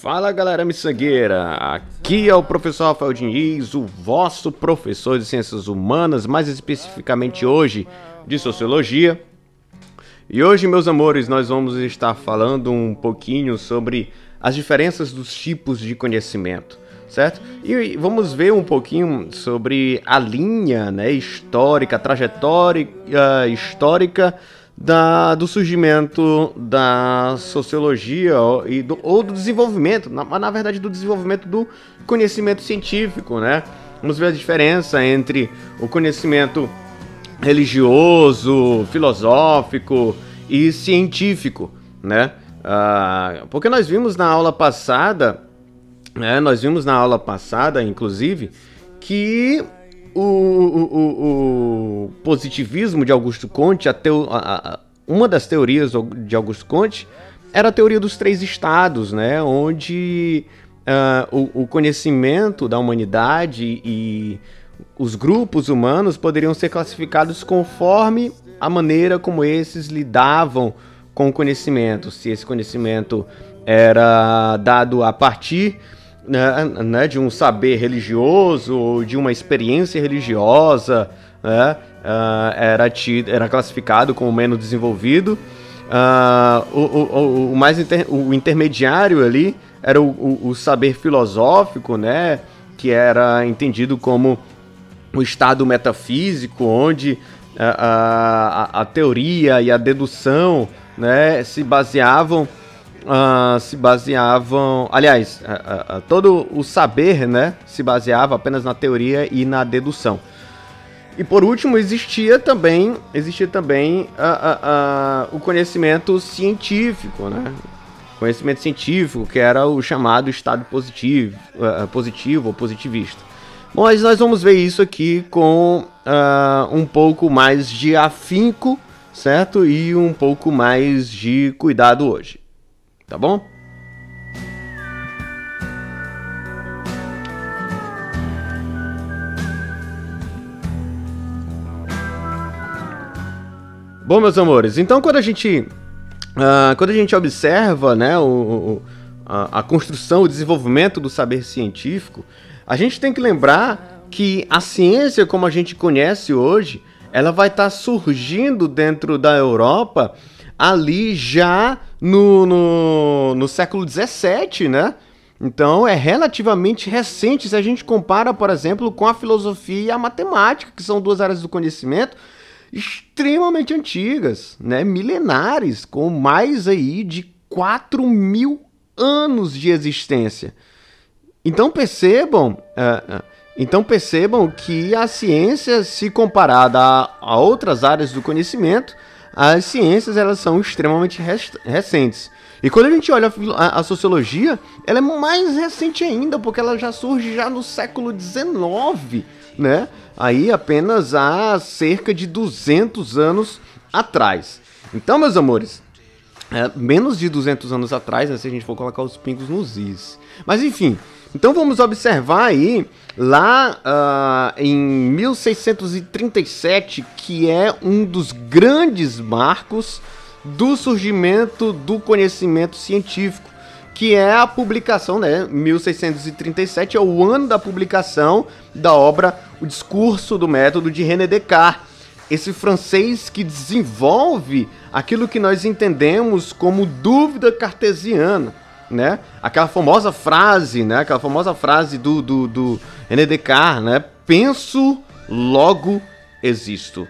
Fala galera miçangueira, aqui é o professor Rafael Diniz, o vosso professor de Ciências Humanas, mais especificamente hoje de Sociologia. E hoje, meus amores, nós vamos estar falando um pouquinho sobre as diferenças dos tipos de conhecimento, certo? E vamos ver um pouquinho sobre a linha né, histórica, trajetória uh, histórica da, do surgimento da sociologia e do, ou do desenvolvimento, na, na verdade do desenvolvimento do conhecimento científico, né? Vamos ver a diferença entre o conhecimento religioso, filosófico e científico, né? Ah, porque nós vimos na aula passada, né? Nós vimos na aula passada, inclusive, que o, o, o, positivismo de Augusto Conte, a teo, a, a, uma das teorias de Augusto Conte, era a teoria dos três estados, né? Onde uh, o, o, conhecimento da humanidade e os grupos humanos poderiam ser classificados conforme a maneira como esses lidavam com o conhecimento. Se esse conhecimento era dado a partir né, né, de um saber religioso, de uma experiência religiosa, né, uh, era, tido, era classificado como menos desenvolvido. Uh, o, o, o, mais inter, o intermediário ali era o, o, saber filosófico, né, que era entendido como o estado metafísico, onde a, a, a teoria e a dedução né, se baseavam uh, se baseavam. Aliás, uh, uh, todo o saber né, se baseava apenas na teoria e na dedução. E por último, existia também, existia também o conhecimento científico, né? Conhecimento científico, que era o chamado estado positivo, positivo ou positivista. Mas nós vamos ver isso aqui com um pouco mais de afinco, certo? E um pouco mais de cuidado hoje tá bom? Bom, meus amores, então quando a gente uh, quando a gente observa, né, o, o a, a, construção, o desenvolvimento do saber científico, a gente tem que lembrar que a ciência como a gente conhece hoje, ela vai estar tá surgindo dentro da Europa ali já no, no, no século XVII, né? Então é relativamente recente se a gente compara, por exemplo, com a filosofia e a matemática, que são duas áreas do conhecimento extremamente antigas, né? milenares, com mais aí de 4 mil anos de existência. Então percebam, uh, então percebam que a ciência, se comparada a, a outras áreas do conhecimento, as ciências elas são extremamente recentes. E quando a gente olha a, a, sociologia, ela é mais recente ainda, porque ela já surge já no século XIX, né? Aí apenas há cerca de 200 anos atrás. Então, meus amores, é, menos de 200 anos atrás, né, se a gente for colocar os pingos nos is. Mas enfim, então vamos observar aí lá uh, em 1637, que é um dos grandes marcos do surgimento do conhecimento científico, que é a publicação, né? 1637 é o ano da publicação da obra O Discurso do Método de René Descartes. Esse francês que desenvolve aquilo que nós entendemos como dúvida cartesiana né? Aquela famosa frase, né? Aquela famosa frase do, do, do Descartes, né? Penso, logo existo.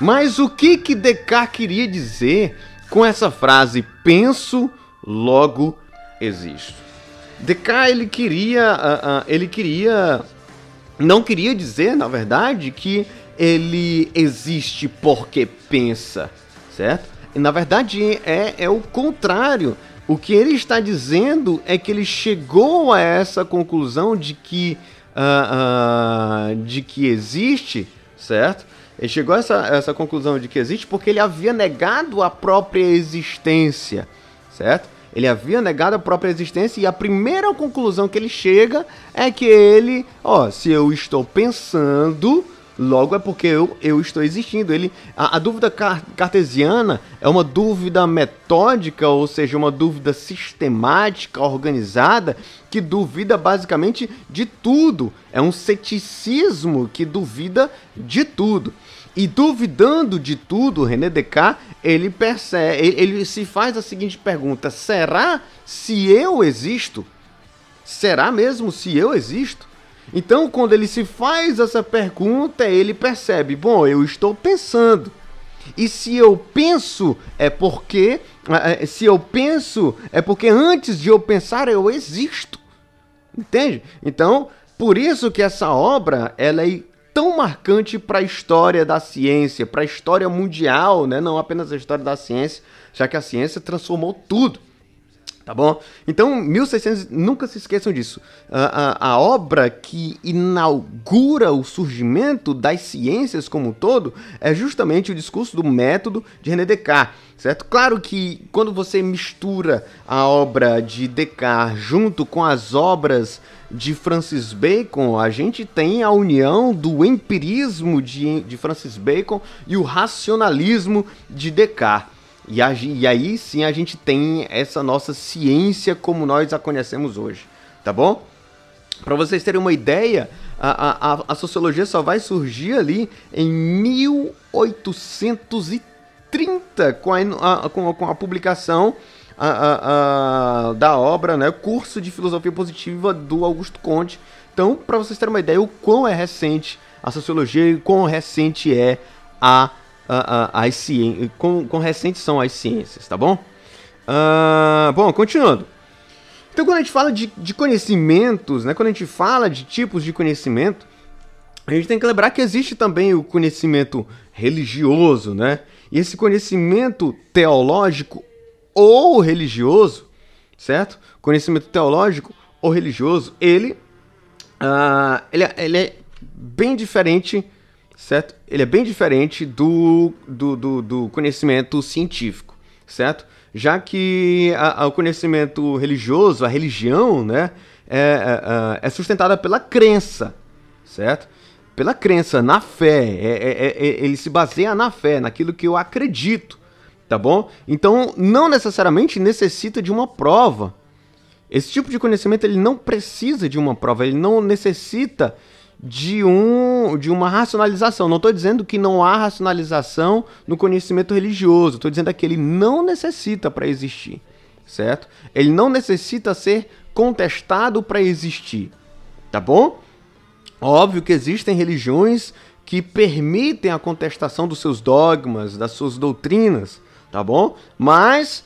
Mas o que que Descartes queria dizer com essa frase penso, logo existo? Descartes ele queria, uh, uh, ele queria, não queria dizer, na verdade, que ele existe porque pensa, certo? Na verdade, é, é o contrário. O que ele está dizendo é que ele chegou a essa conclusão de que, uh, uh, de que existe, certo? Ele chegou a essa, essa conclusão de que existe porque ele havia negado a própria existência, certo? Ele havia negado a própria existência e a primeira conclusão que ele chega é que ele, ó, se eu estou pensando, logo é porque eu, eu estou existindo. Ele, a, a dúvida car cartesiana é uma dúvida metódica, ou seja, uma dúvida sistemática, organizada, que duvida basicamente de tudo. É um ceticismo que duvida de tudo. E duvidando de tudo, René Descartes, ele percebe, ele, se faz a seguinte pergunta: será se eu existo? Será mesmo se eu existo? Então, quando ele se faz essa pergunta, ele percebe: bom, eu estou pensando. E se eu penso, é porque. Se eu penso, é porque antes de eu pensar, eu existo. Entende? Então, por isso que essa obra ela é tão marcante para a história da ciência, para a história mundial, né? não apenas a história da ciência, já que a ciência transformou tudo. Tá bom? Então, 1600, nunca se esqueçam disso. A, a, a, obra que inaugura o surgimento das ciências como um todo é justamente o discurso do método de René Descartes, certo? Claro que quando você mistura a obra de Descartes junto com as obras de Francis Bacon, a gente tem a união do empirismo de, de Francis Bacon e o racionalismo de Descartes. E, a, e aí sim a gente tem essa nossa ciência como nós a conhecemos hoje, tá bom? Para vocês terem uma ideia, a, a, a, sociologia só vai surgir ali em 1830 com a, com, com publicação da obra, né, Curso de Filosofia Positiva do Augusto Conte. Então, para vocês terem uma ideia, o quão é recente a sociologia e o quão recente é a as ciências, com, com recentes são as ciências, tá bom? Uh, bom, continuando. Então, quando a gente fala de, de conhecimentos, né, quando a gente fala de tipos de conhecimento, a gente tem que lembrar que existe também o conhecimento religioso, né? E esse conhecimento teológico ou religioso, certo? Conhecimento teológico ou religioso, ele, uh, ele, é, ele é bem diferente certo? Ele é bem diferente do, do, do, do conhecimento científico, certo? Já que a, a, o conhecimento religioso, a religião, né, é, é, é, sustentada pela crença, certo? Pela crença, na fé. É, é, é, ele se baseia na fé, naquilo que eu acredito, tá bom? Então, não necessariamente necessita de uma prova. Esse tipo de conhecimento ele não precisa de uma prova, ele não necessita de, um, de uma racionalização. Não estou dizendo que não há racionalização no conhecimento religioso, estou dizendo que ele não necessita para existir, certo? Ele não necessita ser contestado para existir, tá bom? Óbvio que existem religiões que permitem a contestação dos seus dogmas, das suas doutrinas, tá bom? Mas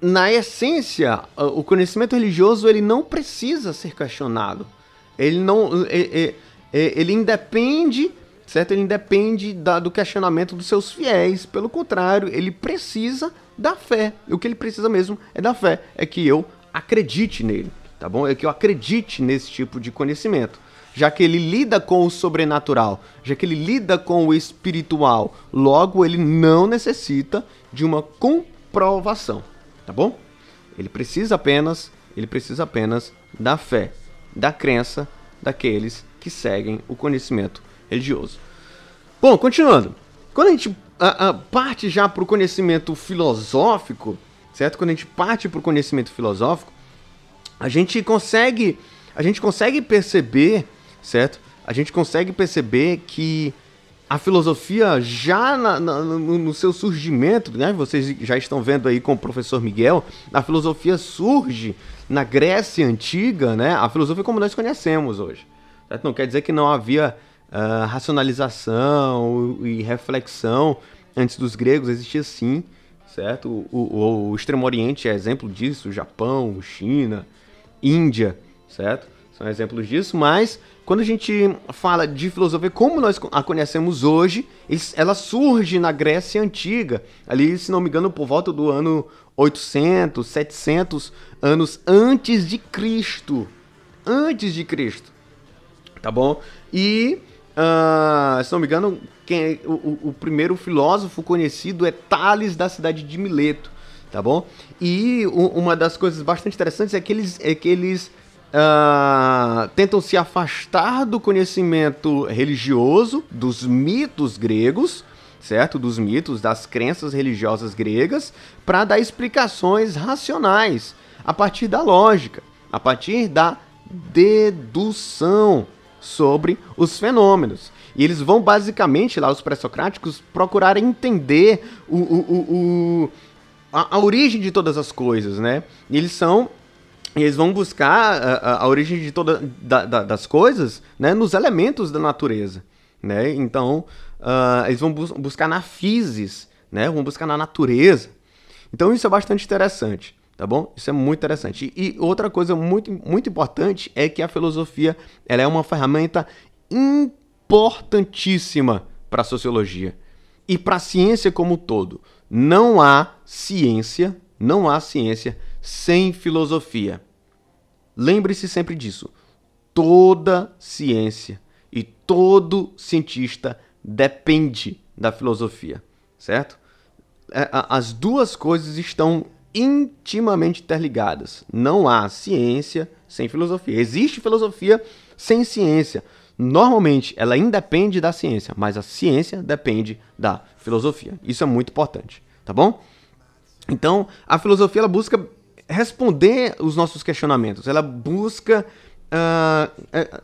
na essência, o conhecimento religioso ele não precisa ser questionado. Ele não, é, ele independe, certo? Ele independe da, do questionamento dos seus fiéis. Pelo contrário, ele precisa da fé. O que ele precisa mesmo é da fé. É que eu acredite nele, tá bom? É que eu acredite nesse tipo de conhecimento. Já que ele lida com o sobrenatural, já que ele lida com o espiritual, logo ele não necessita de uma comprovação, tá bom? Ele precisa apenas, ele precisa apenas da fé, da crença daqueles que seguem o conhecimento religioso. Bom, continuando. Quando a gente a, a, parte já para o conhecimento filosófico, certo? Quando a gente parte para o conhecimento filosófico, a gente consegue a gente consegue perceber, certo? A gente consegue perceber que a filosofia já na, na, no, no, seu surgimento, né? Vocês já estão vendo aí com o professor Miguel, a filosofia surge na Grécia antiga, né? A filosofia como nós conhecemos hoje. Certo? Não quer dizer que não havia uh, racionalização e reflexão antes dos gregos, existia sim, certo? O, o, o Extremo Oriente é exemplo disso, Japão, China, Índia, certo? São exemplos disso, mas quando a gente fala de filosofia como nós a conhecemos hoje, ela surge na Grécia Antiga, ali, se não me engano, por volta do ano 800, 700 anos antes de Cristo. Antes de Cristo tá bom? E, uh, se não me engano, quem é, o, o, primeiro filósofo conhecido é Tales da cidade de Mileto, tá bom? E o, uma das coisas bastante interessantes é que eles, é que eles uh, tentam se afastar do conhecimento religioso, dos mitos gregos, certo? Dos mitos, das crenças religiosas gregas, para dar explicações racionais a partir da lógica, a partir da dedução sobre os fenômenos. E eles vão basicamente, lá, os pré-socráticos, procurar entender o, o, o, a, a, origem de todas as coisas, né? Eles são. Eles vão buscar a, a origem de todas da, da, das coisas né, nos elementos da natureza. Né? Então, uh, eles vão bus buscar na physis, né? vão buscar na natureza. Então, isso é bastante interessante tá bom? Isso é muito interessante. E, outra coisa muito, muito importante é que a filosofia ela é uma ferramenta importantíssima para a sociologia e para a ciência como um todo. Não há ciência, não há ciência sem filosofia. Lembre-se sempre disso. Toda ciência e todo cientista depende da filosofia, certo? É, as duas coisas estão intimamente interligadas. Não há ciência sem filosofia. Existe filosofia sem ciência. Normalmente ela independe da ciência, mas a ciência depende da filosofia. Isso é muito importante, tá bom? Então, a filosofia ela busca responder os nossos questionamentos. Ela busca. Uh, é,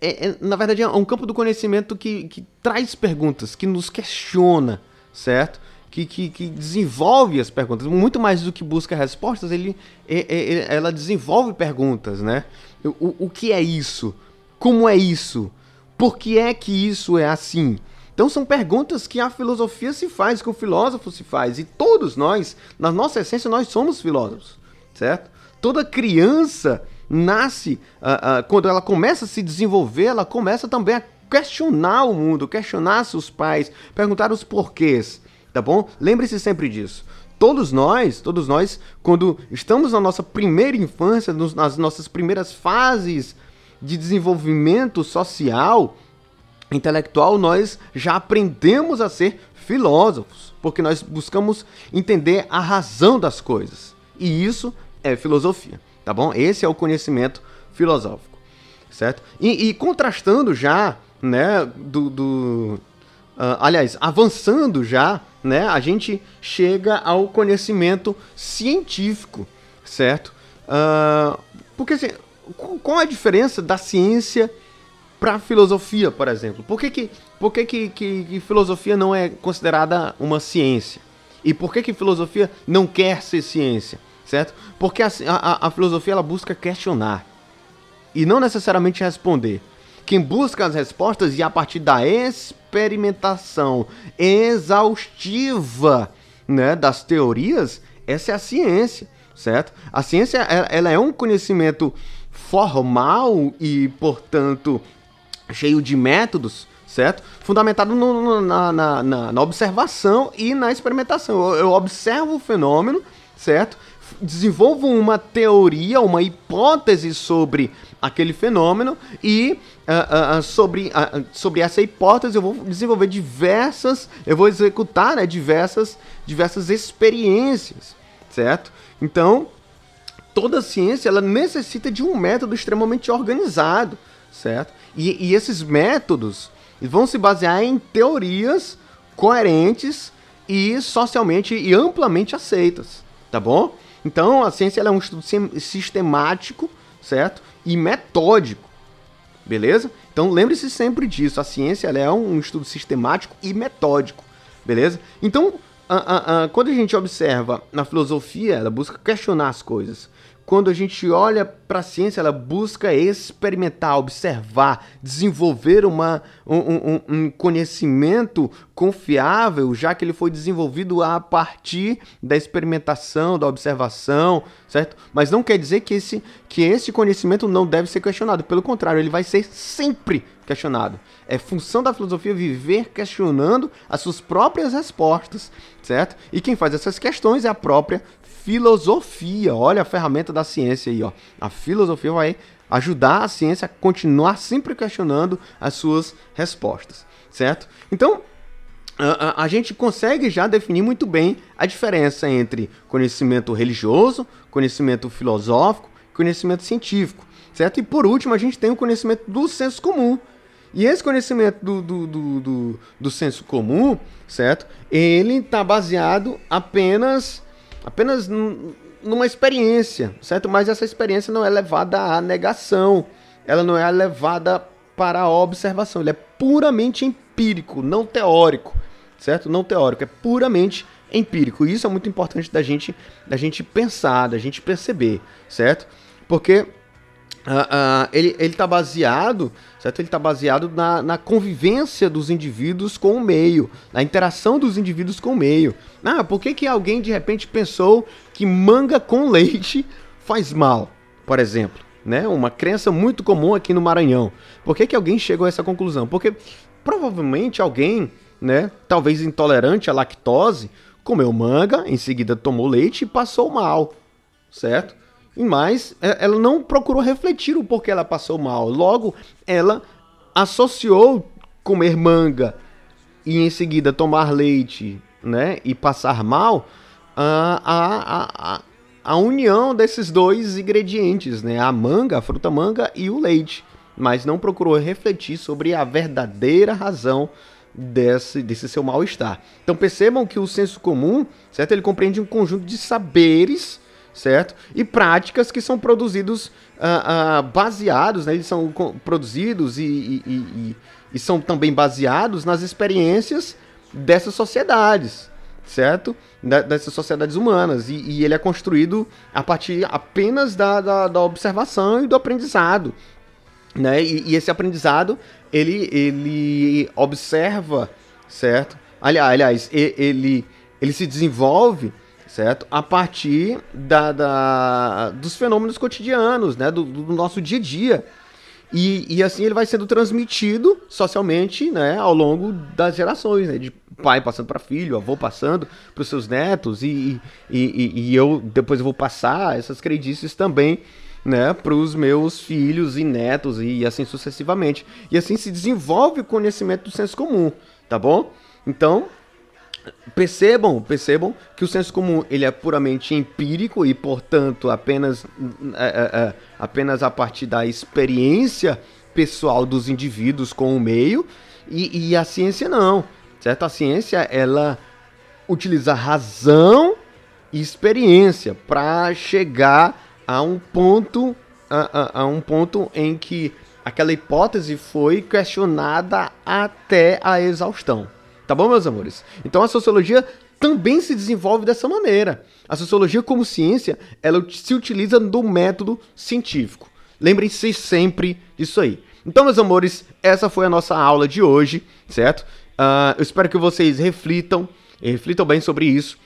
é, é, na verdade, é um campo do conhecimento que, que traz perguntas, que nos questiona, certo? Que, que, que, desenvolve as perguntas. Muito mais do que busca respostas, ele, é, ela desenvolve perguntas, né? O, o que é isso? Como é isso? Por que é que isso é assim? Então são perguntas que a filosofia se faz, que o filósofo se faz. E todos nós, na nossa essência, nós somos filósofos, certo? Toda criança nasce, uh, uh, quando ela começa a se desenvolver, ela começa também a questionar o mundo, questionar seus pais, perguntar os porquês, tá bom? Lembre-se sempre disso. Todos nós, todos nós, quando estamos na nossa primeira infância, nas nossas primeiras fases de desenvolvimento social, intelectual, nós já aprendemos a ser filósofos, porque nós buscamos entender a razão das coisas. E isso é filosofia, tá bom? Esse é o conhecimento filosófico, certo? E, e contrastando já, né, do, do uh, aliás, avançando já, né, a gente chega ao conhecimento científico, certo? Uh, porque assim, qual a diferença da ciência para filosofia, por exemplo? Por que, que, por que, que, que, que, filosofia não é considerada uma ciência? E por que, que filosofia não quer ser ciência? Certo? Porque a, a, a filosofia ela busca questionar e não necessariamente responder. Quem busca as respostas e a partir da experimentação exaustiva né, das teorias, essa é a ciência, certo? A ciência ela é um conhecimento formal e, portanto, cheio de métodos, certo? Fundamentado no, no, na, na, na, observação e na experimentação. Eu, eu observo o fenômeno, certo? Desenvolvo uma teoria, uma hipótese sobre aquele fenômeno e uh, uh, sobre, sobre essa hipótese eu vou desenvolver diversas, eu vou executar né, diversas, diversas experiências, certo? Então, toda ciência ela necessita de um método extremamente organizado, certo? E, e esses métodos vão se basear em teorias coerentes e socialmente e amplamente aceitas, tá bom? Então a ciência é um estudo sistemático, certo? E metódico, beleza? Então lembre-se sempre disso, a ciência é um estudo sistemático e metódico, beleza? Então a, a, a, quando a gente observa na filosofia, ela busca questionar as coisas quando a gente olha para a ciência, ela busca experimentar, observar, desenvolver uma, um, um, um, conhecimento confiável, já que ele foi desenvolvido a partir da experimentação, da observação, certo? Mas não quer dizer que esse, que esse conhecimento não deve ser questionado. Pelo contrário, ele vai ser sempre questionado. É função da filosofia viver questionando as suas próprias respostas, certo? E quem faz essas questões é a própria filosofia. Olha a ferramenta da ciência aí, ó. A filosofia vai ajudar a ciência a continuar sempre questionando as suas respostas, certo? Então, a, a, a, gente consegue já definir muito bem a diferença entre conhecimento religioso, conhecimento filosófico, conhecimento científico. certo? E por último, a gente tem o conhecimento do senso comum. E esse conhecimento do, do, do, do, do senso comum, certo? Ele está baseado apenas, apenas numa experiência, certo? Mas essa experiência não é levada à negação, ela não é levada para a observação, ele é puramente empírico, não teórico, certo? Não teórico, é puramente empírico. E isso é muito importante da gente, da gente pensar, da gente perceber, certo? Porque uh, uh, ele está baseado, certo? Ele está baseado na, na convivência dos indivíduos com o meio, na interação dos indivíduos com o meio. Ah, por que, que alguém de repente pensou que manga com leite faz mal, por exemplo? Né? Uma crença muito comum aqui no Maranhão. Por que, que alguém chegou a essa conclusão? Porque provavelmente alguém, né, talvez intolerante à lactose, comeu manga, em seguida tomou leite e passou mal, certo? Mas é, ela não procurou refletir o porquê ela passou mal. Logo, ela associou comer manga e em seguida tomar leite, né, e passar mal a, a, a, a união desses dois ingredientes, né, a manga, a fruta manga e o leite, mas não procurou refletir sobre a verdadeira razão desse, desse seu mal-estar. Então percebam que o senso comum, certo? Ele compreende um conjunto de saberes, certo? E práticas que são produzidos uh, uh, baseados, né? Eles são produzidos e, e, e, e, são também baseados nas experiências dessas sociedades, certo? Da, dessas sociedades humanas. E, ele é construído a partir apenas da, da, da observação e do aprendizado. Né? E, esse aprendizado ele, ele observa, certo? Aliás, aliás, ele, ele se desenvolve, certo? A partir da, da dos fenômenos cotidianos, né? Do, do, nosso dia a dia. E, e assim ele vai sendo transmitido socialmente, né? Ao longo das gerações, né? De pai passando para filho, avô passando para os seus netos e, e, e, e eu depois vou passar essas crendices também né, para os meus filhos e netos e assim sucessivamente. E assim se desenvolve o conhecimento do senso comum, tá bom? Então, percebam, percebam que o senso comum ele é puramente empírico e, portanto, apenas, é, é, é, apenas a partir da experiência pessoal dos indivíduos com o meio e, e a ciência não, certo? A ciência ela utiliza razão e experiência para chegar a um ponto a, a, a um ponto em que aquela hipótese foi questionada até a exaustão. Tá bom, meus amores? Então a sociologia também se desenvolve dessa maneira. A sociologia como ciência, ela se utiliza do método científico. Lembrem-se sempre disso aí. Então, meus amores, essa foi a nossa aula de hoje, certo? Uh, eu espero que vocês reflitam, reflitam bem sobre isso.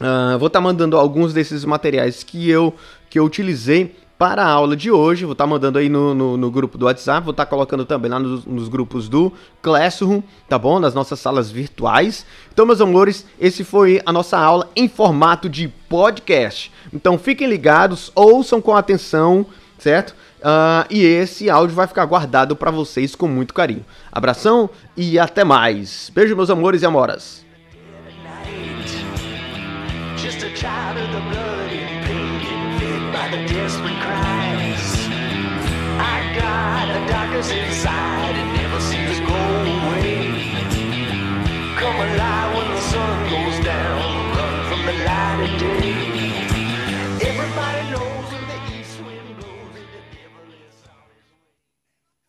Uh, vou estar tá mandando alguns desses materiais que eu, que eu utilizei para a aula de hoje. Vou estar tá mandando aí no, no, no, grupo do WhatsApp, vou estar tá colocando também lá nos, nos, grupos do Classroom, tá bom? Nas nossas salas virtuais. Então, meus amores, esse foi a nossa aula em formato de podcast. Então, fiquem ligados, ouçam com atenção, certo? Uh, e esse áudio vai ficar guardado para vocês com muito carinho. Abração e até mais. Beijo, meus amores e amoras. Desperate cries. I got a darkness inside and never seems to go away. Come alive when the sun goes down, run from the light of day.